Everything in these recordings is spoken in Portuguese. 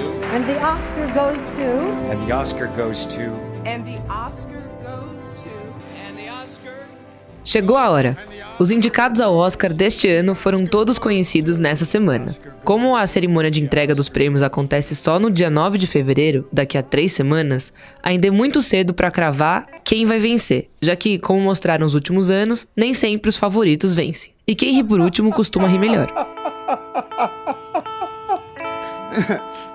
to. And the Oscar goes to. And the Oscar goes to. And the Oscar goes to. And the Oscar. Chegou a hora. Os indicados ao Oscar deste ano foram todos conhecidos nessa semana. Como a cerimônia de entrega dos prêmios acontece só no dia 9 de fevereiro, daqui a três semanas, ainda é muito cedo para cravar quem vai vencer, já que, como mostraram nos últimos anos, nem sempre os favoritos vencem. E quem ri por último costuma rir melhor.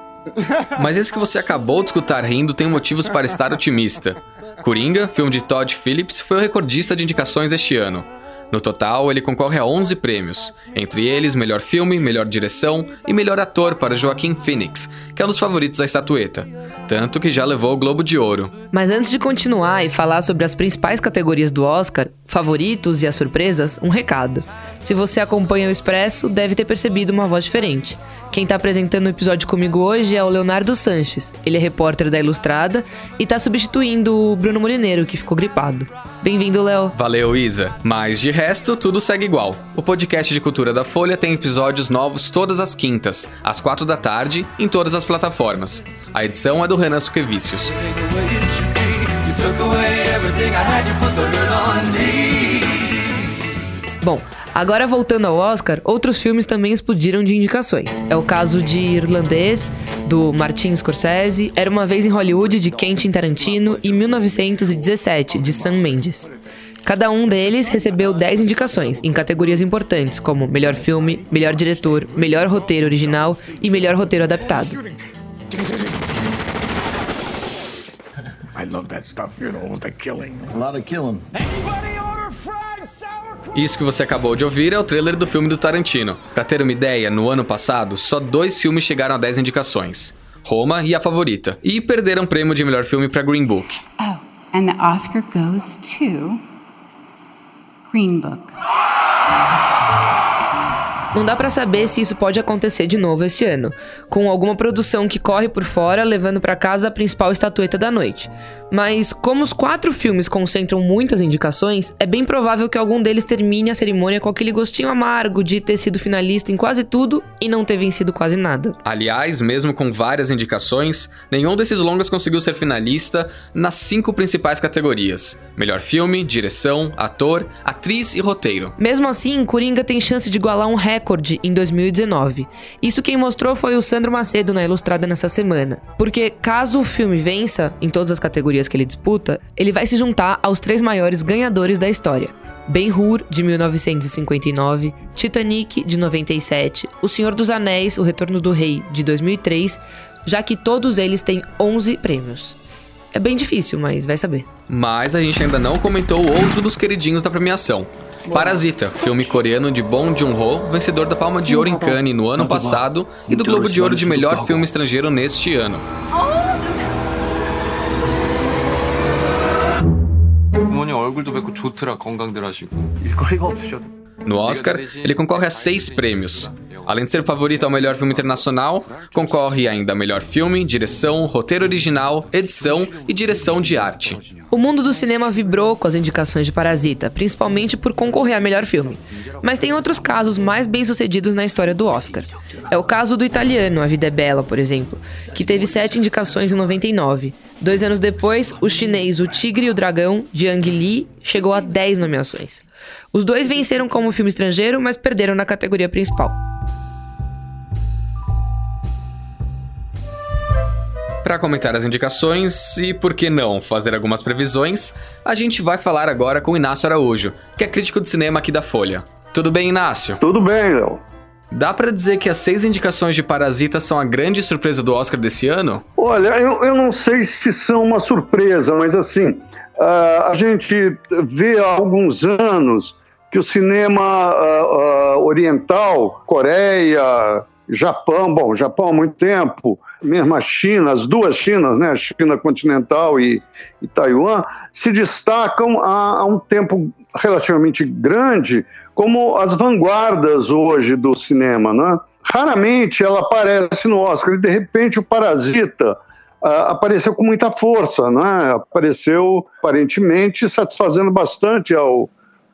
Mas esse que você acabou de escutar rindo tem motivos para estar otimista. Coringa, filme de Todd Phillips, foi o recordista de indicações este ano. No total, ele concorre a 11 prêmios, entre eles melhor filme, melhor direção e melhor ator para Joaquim Phoenix, que é um dos favoritos da estatueta, tanto que já levou o Globo de Ouro. Mas antes de continuar e falar sobre as principais categorias do Oscar, favoritos e as surpresas, um recado. Se você acompanha o Expresso, deve ter percebido uma voz diferente. Quem está apresentando o episódio comigo hoje é o Leonardo Sanches. Ele é repórter da Ilustrada e está substituindo o Bruno Molineiro, que ficou gripado. Bem-vindo, Léo. Valeu, Isa. Mas de resto, tudo segue igual. O podcast de cultura da Folha tem episódios novos todas as quintas, às quatro da tarde, em todas as plataformas. A edição é do Renan Suquevicius. Bom, agora voltando ao Oscar, outros filmes também explodiram de indicações. É o caso de Irlandês, do Martin Scorsese, Era Uma Vez em Hollywood, de Quentin Tarantino e 1917, de Sam Mendes. Cada um deles recebeu 10 indicações, em categorias importantes, como melhor filme, melhor diretor, melhor roteiro original e melhor roteiro adaptado. I love that stuff, you know, the killing. A lot of killing. Isso que você acabou de ouvir é o trailer do filme do Tarantino. Para ter uma ideia, no ano passado, só dois filmes chegaram a 10 indicações: Roma e A Favorita, e perderam prêmio de melhor filme para Green Book. Oh, and the Oscar goes to Green Book. Não dá para saber se isso pode acontecer de novo este ano, com alguma produção que corre por fora levando para casa a principal estatueta da noite. Mas como os quatro filmes concentram muitas indicações, é bem provável que algum deles termine a cerimônia com aquele gostinho amargo de ter sido finalista em quase tudo e não ter vencido quase nada. Aliás, mesmo com várias indicações, nenhum desses longas conseguiu ser finalista nas cinco principais categorias: melhor filme, direção, ator, atriz e roteiro. Mesmo assim, Coringa tem chance de igualar um recorde em 2019. Isso quem mostrou foi o Sandro Macedo na Ilustrada nessa semana. Porque caso o filme vença em todas as categorias que ele disputa, ele vai se juntar aos três maiores ganhadores da história. Ben-Hur, de 1959, Titanic, de 97, O Senhor dos Anéis, O Retorno do Rei, de 2003, já que todos eles têm 11 prêmios. É bem difícil, mas vai saber. Mas a gente ainda não comentou outro dos queridinhos da premiação, Parasita, filme coreano de Bong Joon-ho, vencedor da Palma de Ouro em Cannes no ano passado e do Globo de Ouro de melhor filme estrangeiro neste ano. No Oscar, ele concorre a seis prêmios. Além de ser favorito ao melhor filme internacional, concorre ainda a melhor filme, direção, roteiro original, edição e direção de arte. O mundo do cinema vibrou com as indicações de Parasita, principalmente por concorrer a melhor filme. Mas tem outros casos mais bem-sucedidos na história do Oscar. É o caso do italiano A Vida é Bela, por exemplo, que teve sete indicações em 99. Dois anos depois, o chinês O Tigre e o Dragão, de Ang Lee, chegou a 10 nomeações. Os dois venceram como filme estrangeiro, mas perderam na categoria principal. Para comentar as indicações e, por que não, fazer algumas previsões, a gente vai falar agora com Inácio Araújo, que é crítico de cinema aqui da Folha. Tudo bem, Inácio? Tudo bem, Léo. Dá para dizer que as seis indicações de Parasita são a grande surpresa do Oscar desse ano? Olha, eu, eu não sei se são uma surpresa, mas assim, uh, a gente vê há alguns anos que o cinema uh, uh, oriental, Coreia, Japão, bom, Japão há muito tempo, mesmo a China, as duas Chinas, né, China continental e, e Taiwan, se destacam há, há, um tempo relativamente grande como as vanguardas hoje do cinema. Né? Raramente ela aparece no Oscar e, de repente, o Parasita uh, apareceu com muita força, né? apareceu aparentemente satisfazendo bastante ao,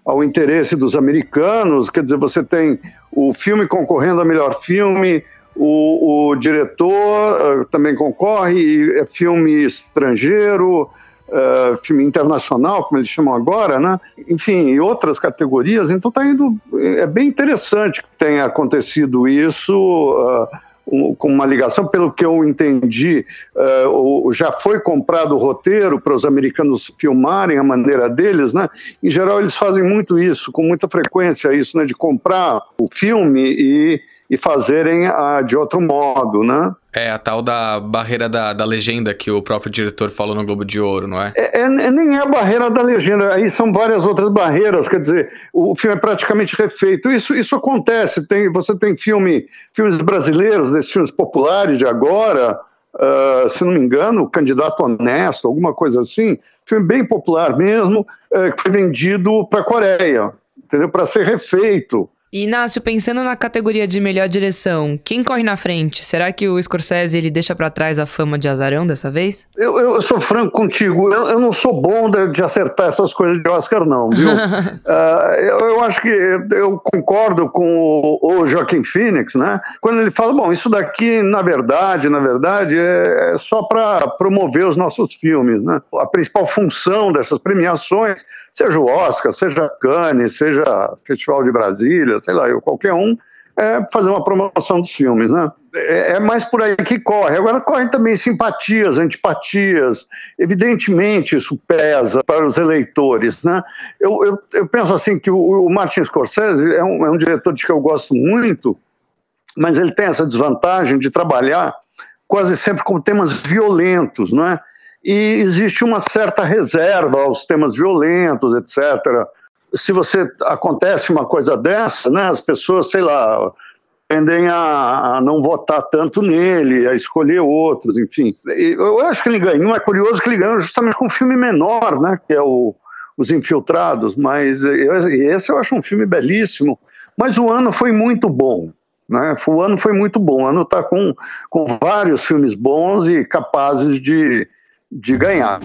ao interesse dos americanos. Quer dizer, você tem o filme concorrendo a melhor filme, O, o diretor uh, também concorre, é filme estrangeiro, uh, filme internacional, como eles chamam agora, né? Enfim, e outras categorias. Então está indo. É bem interessante que tenha acontecido isso. Uh, com uma ligação, pelo que eu entendi, uh, já foi comprado o roteiro para os americanos filmarem a maneira deles, né? Em geral, eles fazem muito isso, com muita frequência, isso, né? De comprar o filme e e fazerem a, de outro modo, né? É, a tal da barreira da, da legenda que o próprio diretor falou no Globo de Ouro, não é? é? É, é? Nem é a barreira da legenda, aí são várias outras barreiras, quer dizer, o filme é praticamente refeito. Isso, isso acontece, tem, você tem filme, filmes brasileiros, desses filmes populares de agora, uh, se não me engano, Candidato Honesto, alguma coisa assim, filme bem popular mesmo, uh, que foi vendido para a Coreia, entendeu? Para ser refeito. Inácio, pensando na categoria de melhor direção, quem corre na frente? Será que o Scorsese ele deixa para trás a fama de azarão dessa vez? Eu, eu sou franco contigo, eu, eu não sou bom de, de, acertar essas coisas de Oscar, não, viu? uh, eu, eu, acho que eu concordo com o, o Joaquim Phoenix, né? Quando ele fala, bom, isso daqui, na verdade, na verdade, é, é só para promover os nossos filmes, né? A principal função dessas premiações seja o Oscar, seja Cannes, seja Festival de Brasília, sei lá, eu, qualquer um, é fazer uma promoção dos filmes, né? É, é, mais por aí que corre. Agora correm também simpatias, antipatias. Evidentemente isso pesa para os eleitores, né? Eu, eu, eu penso assim que o, o Martin Scorsese é um, é um diretor de que eu gosto muito, mas ele tem essa desvantagem de trabalhar quase sempre com temas violentos, não é? e existe uma certa reserva aos temas violentos, etc. Se você acontece uma coisa dessa, né, as pessoas, sei lá, tendem a, a, não votar tanto nele, a escolher outros, enfim. Eu acho que ele ganhou, é curioso que ele ganhou justamente com um filme menor, né, que é o Os Infiltrados, mas esse eu acho um filme belíssimo, mas o ano foi muito bom. Né? O ano foi muito bom, o ano está com, com vários filmes bons e capazes de, de ganhar.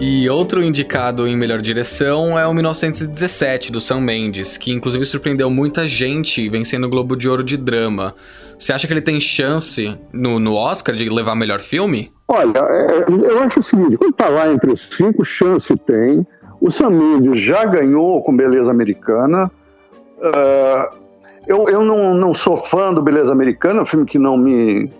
E outro indicado em melhor direção é o 1917, do Sam Mendes, que inclusive surpreendeu muita gente vencendo o Globo de Ouro de Drama. Você acha que ele tem chance no, no Oscar de levar melhor filme? Olha, é, eu acho o seguinte, quando tá lá entre os cinco, chance tem. O Sam Mendes já ganhou com Beleza Americana. Uh, eu, eu não, não sou fã do Beleza Americana, um filme que não me,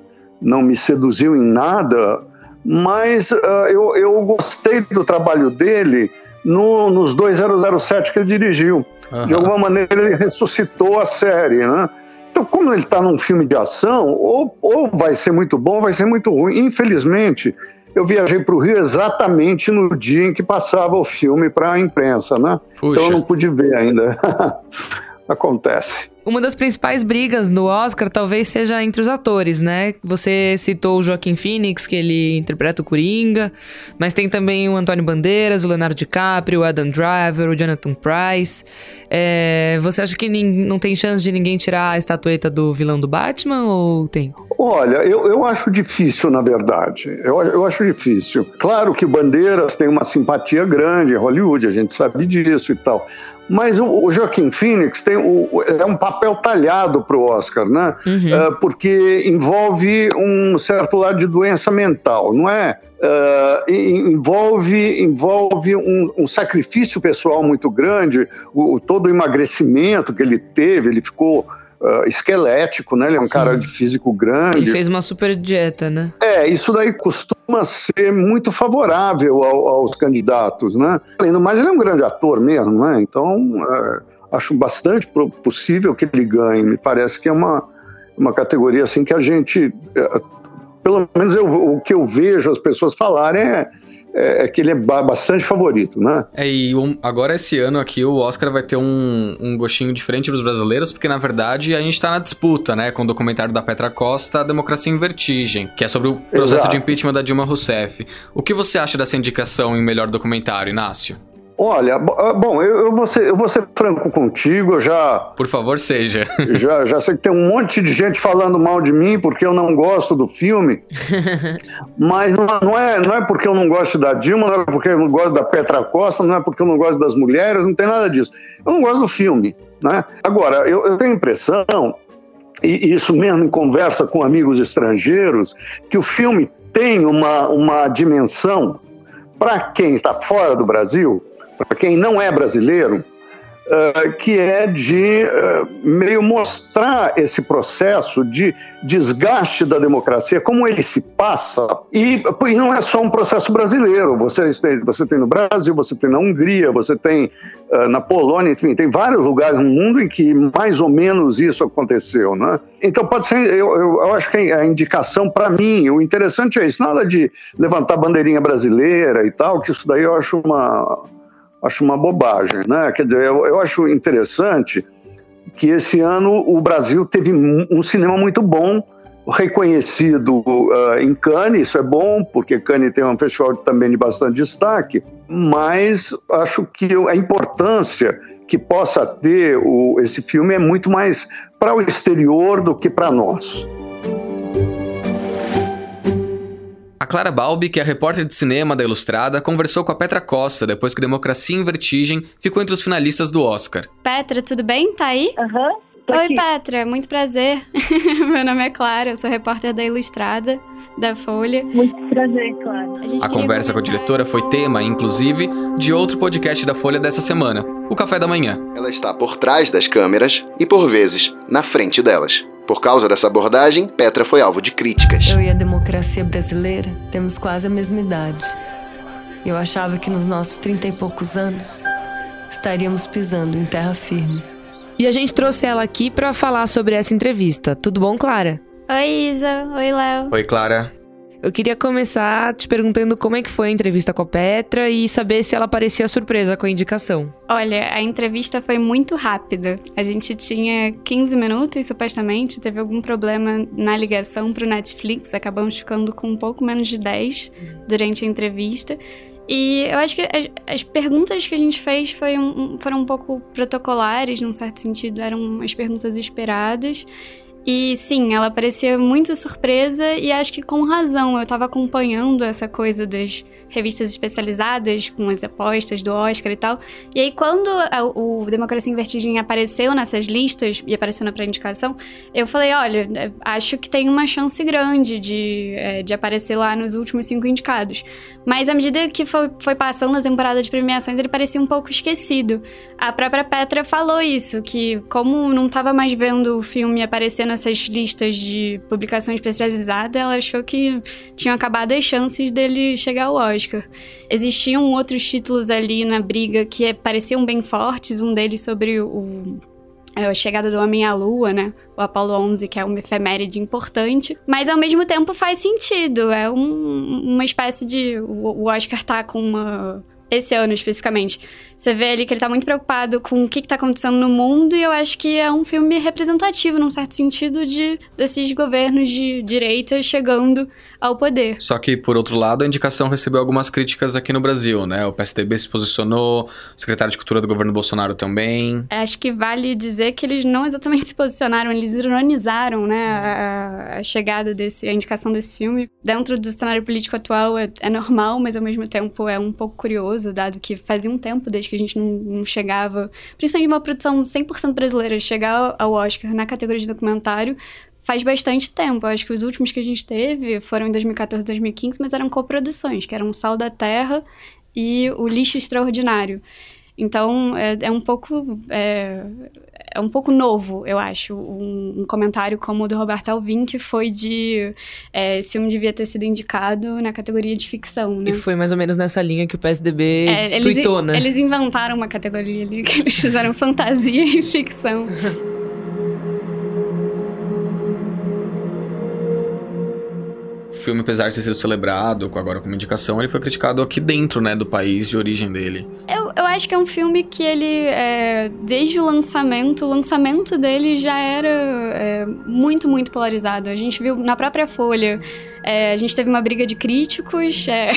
não me seduziu em nada, mas uh, eu, eu gostei do trabalho dele no, nos 2007 que ele dirigiu. Uhum. De alguma maneira ele ressuscitou a série, né? Então, como ele está num filme de ação, ou, ou vai ser muito bom, ou vai ser muito ruim. Infelizmente, eu viajei para o Rio exatamente no dia em que passava o filme para a imprensa, né? Puxa. Então eu não pude ver ainda. Acontece. Uma das principais brigas no Oscar talvez seja entre os atores, né? Você citou o Joaquim Phoenix, que ele interpreta o Coringa, mas tem também o Antônio Bandeiras, o Leonardo DiCaprio, o Adam Driver, o Jonathan Price. É, você acha que não tem chance de ninguém tirar a estatueta do vilão do Batman ou tem? Olha, eu, eu acho difícil, na verdade. Eu, eu acho difícil. Claro que Bandeiras tem uma simpatia grande em Hollywood, a gente sabe disso e tal. Mas o, o Joaquim Phoenix tem o, é um papel talhado para o Oscar, né? Uhum. Uh, porque envolve um certo lado de doença mental, não é? Uh, envolve envolve um, um, sacrifício pessoal muito grande, o, todo o emagrecimento que ele teve, ele ficou uh, esquelético, né? Ele é um Sim. cara de físico grande. Ele fez uma super dieta, né? É, isso daí costuma ser muito favorável ao, aos candidatos, né? Além do mais, ele é um grande ator mesmo, né? Então, é, acho bastante possível que ele ganhe. Me parece que é uma, uma categoria assim que a gente... É, pelo menos eu, o que eu vejo as pessoas falarem é é, é, que ele é bastante favorito, né? É, e um, agora esse ano aqui o Oscar vai ter um, um gostinho diferente dos brasileiros, porque na verdade a gente tá na disputa, né? Com o documentário da Petra Costa, A Democracia em Vertigem, que é sobre o processo Exato. de impeachment da Dilma Rousseff. O que você acha dessa indicação em melhor documentário, Inácio? Olha, ah, bom, eu, eu, vou ser, eu vou ser franco contigo, eu já. Por favor, seja. Já, já sei que tem um monte de gente falando mal de mim porque eu não gosto do filme. mas não, não, é, não é porque eu não gosto da Dilma, não é porque eu não gosto da Petra Costa, não é porque eu não gosto das mulheres, não tem nada disso. Eu não gosto do filme. Né? Agora, eu, eu tenho a impressão, e isso mesmo em conversa com amigos estrangeiros, que o filme tem uma, uma dimensão para quem está fora do Brasil, para quem não é brasileiro, uh, que é de uh, meio mostrar esse processo de desgaste da democracia, como ele se passa. E, e não é só um processo brasileiro. Você tem, você tem no Brasil, você tem na Hungria, você tem uh, na Polônia, enfim, tem vários lugares no mundo em que mais ou menos isso aconteceu. Né? Então, pode ser, eu, eu acho que a indicação, para mim, o interessante é isso, nada de levantar bandeirinha brasileira e tal, que isso daí eu acho uma acho uma bobagem, né? Quer dizer, eu, eu acho interessante que esse ano o Brasil teve um cinema muito bom, reconhecido uh, em Cannes, isso é bom, porque Cannes tem um festival também de bastante destaque, mas acho que a importância que possa ter o, esse filme é muito mais para o exterior do que para nós. Clara Balbi, que é repórter de cinema da Ilustrada, conversou com a Petra Costa depois que Democracia em Vertigem ficou entre os finalistas do Oscar. Petra, tudo bem? Tá aí? Aham. Uhum. Oi, aqui. Petra, muito prazer. Meu nome é Clara, eu sou repórter da Ilustrada, da Folha. Muito prazer, Clara. A, a conversa com a diretora foi tema, inclusive, de outro podcast da Folha dessa semana, o Café da Manhã. Ela está por trás das câmeras e, por vezes, na frente delas. Por causa dessa abordagem, Petra foi alvo de críticas. Eu e a democracia brasileira temos quase a mesma idade. Eu achava que nos nossos trinta e poucos anos estaríamos pisando em terra firme. E a gente trouxe ela aqui para falar sobre essa entrevista. Tudo bom, Clara? Oi, Isa. Oi, Léo. Oi, Clara. Eu queria começar te perguntando como é que foi a entrevista com a Petra e saber se ela parecia surpresa com a indicação. Olha, a entrevista foi muito rápida. A gente tinha 15 minutos, supostamente. Teve algum problema na ligação para o Netflix. Acabamos ficando com um pouco menos de 10 durante a entrevista. E eu acho que as, as perguntas que a gente fez um, foram um pouco protocolares, num certo sentido, eram as perguntas esperadas. E sim, ela parecia muito surpresa e acho que com razão. Eu estava acompanhando essa coisa das revistas especializadas com as apostas do Oscar e tal. E aí, quando a, o Democracia em Vertigem apareceu nessas listas e apareceu na pré-indicação, eu falei: olha, é, acho que tem uma chance grande de, é, de aparecer lá nos últimos cinco indicados. Mas à medida que foi, foi passando a temporada de premiações, ele parecia um pouco esquecido. A própria Petra falou isso, que como não estava mais vendo o filme aparecer nessas listas de publicação especializada, ela achou que tinham acabado as chances dele chegar ao Oscar. Existiam outros títulos ali na briga que pareciam bem fortes, um deles sobre o é a chegada do homem à lua, né? O Apollo 11, que é uma efeméride importante, mas ao mesmo tempo faz sentido. É um, uma espécie de. O Oscar tá com uma. Esse ano especificamente você vê ali que ele tá muito preocupado com o que, que tá acontecendo no mundo, e eu acho que é um filme representativo, num certo sentido, de desses governos de direita chegando ao poder. Só que, por outro lado, a indicação recebeu algumas críticas aqui no Brasil, né? O PSDB se posicionou, o secretário de Cultura do governo Bolsonaro também. Acho que vale dizer que eles não exatamente se posicionaram, eles ironizaram, né, a, a chegada desse, a indicação desse filme. Dentro do cenário político atual é, é normal, mas ao mesmo tempo é um pouco curioso, dado que fazia um tempo desde que a gente não, não chegava, principalmente uma produção 100% brasileira, chegar ao Oscar na categoria de documentário faz bastante tempo. Eu acho que os últimos que a gente teve foram em 2014 e 2015, mas eram coproduções, que eram Sal da Terra e O Lixo Extraordinário. Então, é, é um pouco... É, é, um pouco novo, eu acho, um, um, comentário como o do Roberto Alvim, que foi de é, esse filme devia ter sido indicado na categoria de ficção, né? E foi mais ou menos nessa linha que o PSDB é, eles, tuitou, né? Eles inventaram uma categoria ali, que eles fizeram fantasia e ficção. filme, apesar de ter sido celebrado agora como indicação, ele foi criticado aqui dentro, né, do país de origem dele. Eu, eu acho que é um filme que ele, é, desde o lançamento, o lançamento dele já era é, muito, muito polarizado. A gente viu na própria Folha, é, a gente teve uma briga de críticos, é,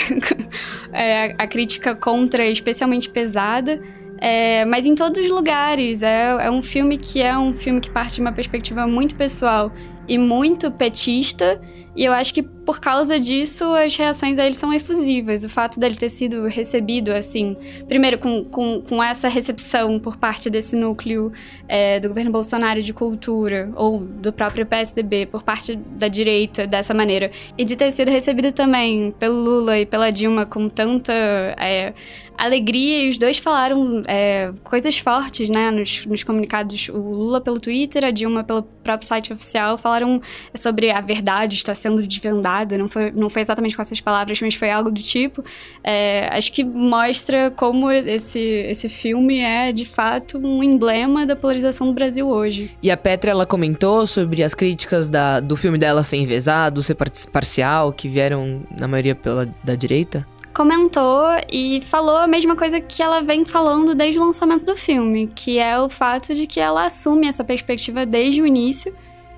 é, a crítica contra especialmente pesada. É, mas em todos os lugares. É, é um filme que é um filme que parte de uma perspectiva muito pessoal. e muito petista. E eu acho que por causa disso as reações a ele são efusivas. O fato dele ter sido recebido, assim, primeiro com, com, com essa recepção por parte desse núcleo é, do governo Bolsonaro de cultura, ou do próprio PSDB, por parte da direita, dessa maneira. E de ter sido recebido também pelo Lula e pela Dilma com tanta. É, alegria e os dois falaram é, coisas fortes, né, nos, nos, comunicados. O Lula pelo Twitter, a Dilma pelo próprio site oficial, falaram sobre a verdade está sendo desvendada. Não foi, não foi exatamente com essas palavras, mas foi algo do tipo. É, acho que mostra como esse, esse filme é, de fato, um emblema da polarização do Brasil hoje. E a Petra, ela comentou sobre as críticas da, do filme dela ser envezado, ser parcial, que vieram, na maioria, pela da direita? comentou e falou a mesma coisa que ela vem falando desde o lançamento do filme, que é o fato de que ela assume essa perspectiva desde o início.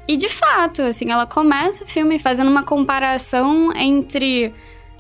E de fato, assim, ela começa o filme fazendo uma comparação entre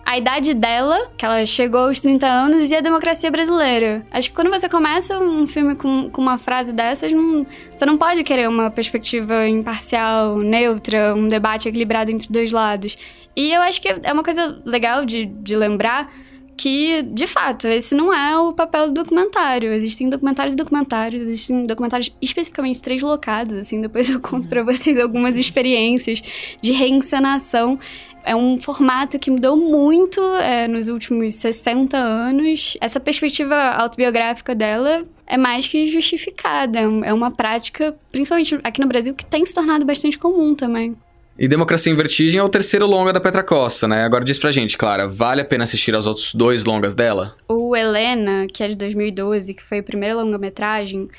a idade dela, que ela chegou aos 30 anos, e a democracia brasileira. Acho que quando você começa um filme com, com uma frase dessas, não, você não pode querer uma perspectiva imparcial, neutra, um debate equilibrado entre dois lados. E eu acho que é uma coisa legal de, de lembrar que, de fato, esse não é o papel do documentário. Existem documentários e documentários, existem documentários especificamente translocados, assim, depois eu conto para vocês algumas experiências de reencenação. É um formato que mudou muito é, nos últimos 60 anos. Essa perspectiva autobiográfica dela é mais que justificada. É uma prática, principalmente aqui no Brasil, que tem se tornado bastante comum também. E Democracia em Vertigem é o terceiro longa da Petra Costa, né? Agora diz pra gente, Clara, vale a pena assistir aos outros dois longas dela? O Helena, que é de 2012, que foi a primeira longa-metragem,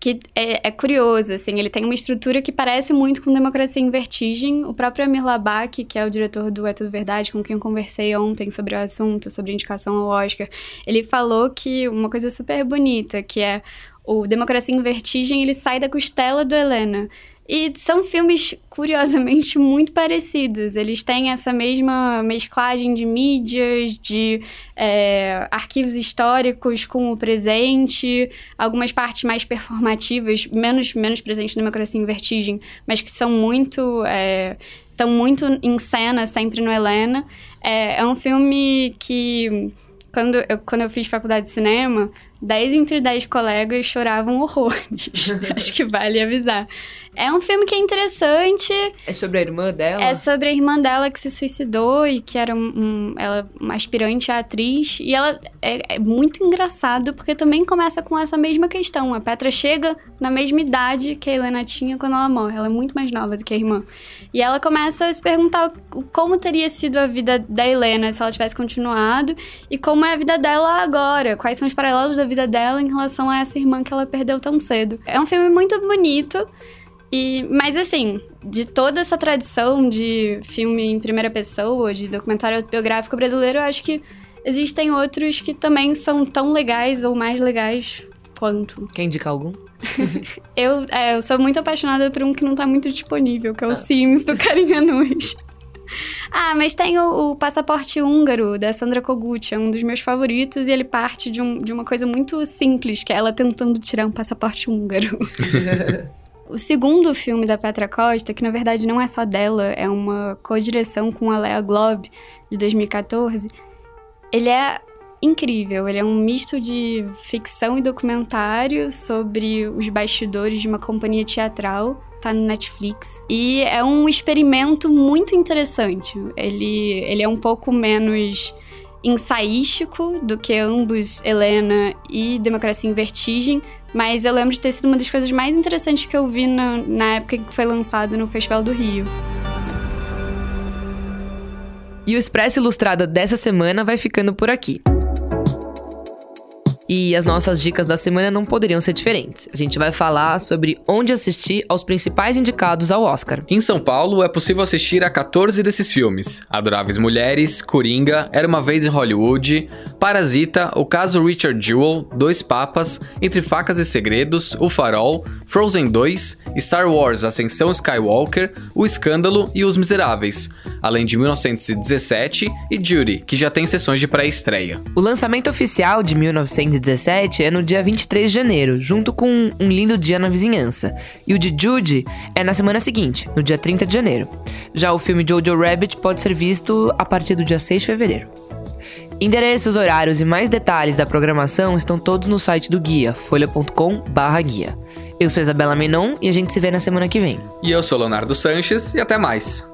que é, é, curioso, assim, ele tem uma estrutura que parece muito com Democracia em Vertigem. O próprio Amir Labak, que é o diretor do É Tudo Verdade, com quem eu conversei ontem sobre o assunto, sobre indicação ao Oscar, ele falou que uma coisa super bonita, que é o Democracia em Vertigem, ele sai da costela do Helena. E são filmes, curiosamente, muito parecidos. Eles têm essa mesma mesclagem de mídias, de é, arquivos históricos com o presente, algumas partes mais performativas, menos, menos presentes na Democracia em Vertigem, mas que são muito. É, estão muito em cena sempre no Helena. É, é um filme que quando eu, quando eu fiz faculdade de cinema, 10 entre 10 colegas choravam horrores. Acho que vale avisar. É um filme que é interessante. É sobre a irmã dela? É sobre a irmã dela que se suicidou e que era um, um ela, uma aspirante à atriz. E ela é, é, muito engraçado porque também começa com essa mesma questão. A Petra chega na mesma idade que a Helena tinha quando ela morre. Ela é muito mais nova do que a irmã. E ela começa a se perguntar como teria sido a vida da Helena se ela tivesse continuado e como é a vida dela agora. Quais são os paralelos da vida dela em relação a essa irmã que ela perdeu tão cedo. É um filme muito bonito. E, mas assim, de toda essa tradição de filme em primeira pessoa, de documentário autobiográfico brasileiro, eu acho que existem outros que também são tão legais ou mais legais quanto. Quer indicar algum? eu, é, eu sou muito apaixonada por um que não tá muito disponível, que é o ah. Sims do Carinha Nuz. Ah, mas tem o, o, Passaporte Húngaro, da Sandra Kogut, é um dos meus favoritos, e ele parte de, um, de uma coisa muito simples, que é ela tentando tirar um passaporte húngaro. o segundo filme da Petra Costa, que na verdade não é só dela, é uma co-direção com a Lea Globe, de 2014, ele é incrível. Ele é um misto de ficção e documentário sobre os bastidores de uma companhia teatral tá no Netflix. E é um experimento muito interessante. Ele, ele é um pouco menos ensaístico do que ambos, Helena e Democracia em Vertigem, mas eu lembro de ter sido uma das coisas mais interessantes que eu vi na, na época que foi lançado no Festival do Rio. E o Expresso Ilustrada dessa semana vai ficando por aqui. E as nossas dicas da semana não poderiam ser diferentes. A gente vai falar sobre onde assistir aos principais indicados ao Oscar. Em São Paulo, é possível assistir a 14 desses filmes: Adoráveis Mulheres, Coringa, Era uma Vez em Hollywood, Parasita, O Caso Richard Jewell, Dois Papas, Entre Facas e Segredos, O Farol, Frozen 2, Star Wars Ascensão Skywalker, O Escândalo e Os Miseráveis, além de 1917 e Judy, que já tem sessões de pré-estreia. O lançamento oficial de 1917 1917 é no dia 23 de janeiro, junto com Um Lindo Dia na Vizinhança. E o de Judy é na semana seguinte, no dia 30 de janeiro. Já o filme Jojo Rabbit pode ser visto a partir do dia 6 de fevereiro. Endereços, horários e mais detalhes da programação estão todos no site do guia, folha.com/guia. Eu sou Isabela Menon e a gente se vê na semana que vem. E eu sou Leonardo Sanches e até mais.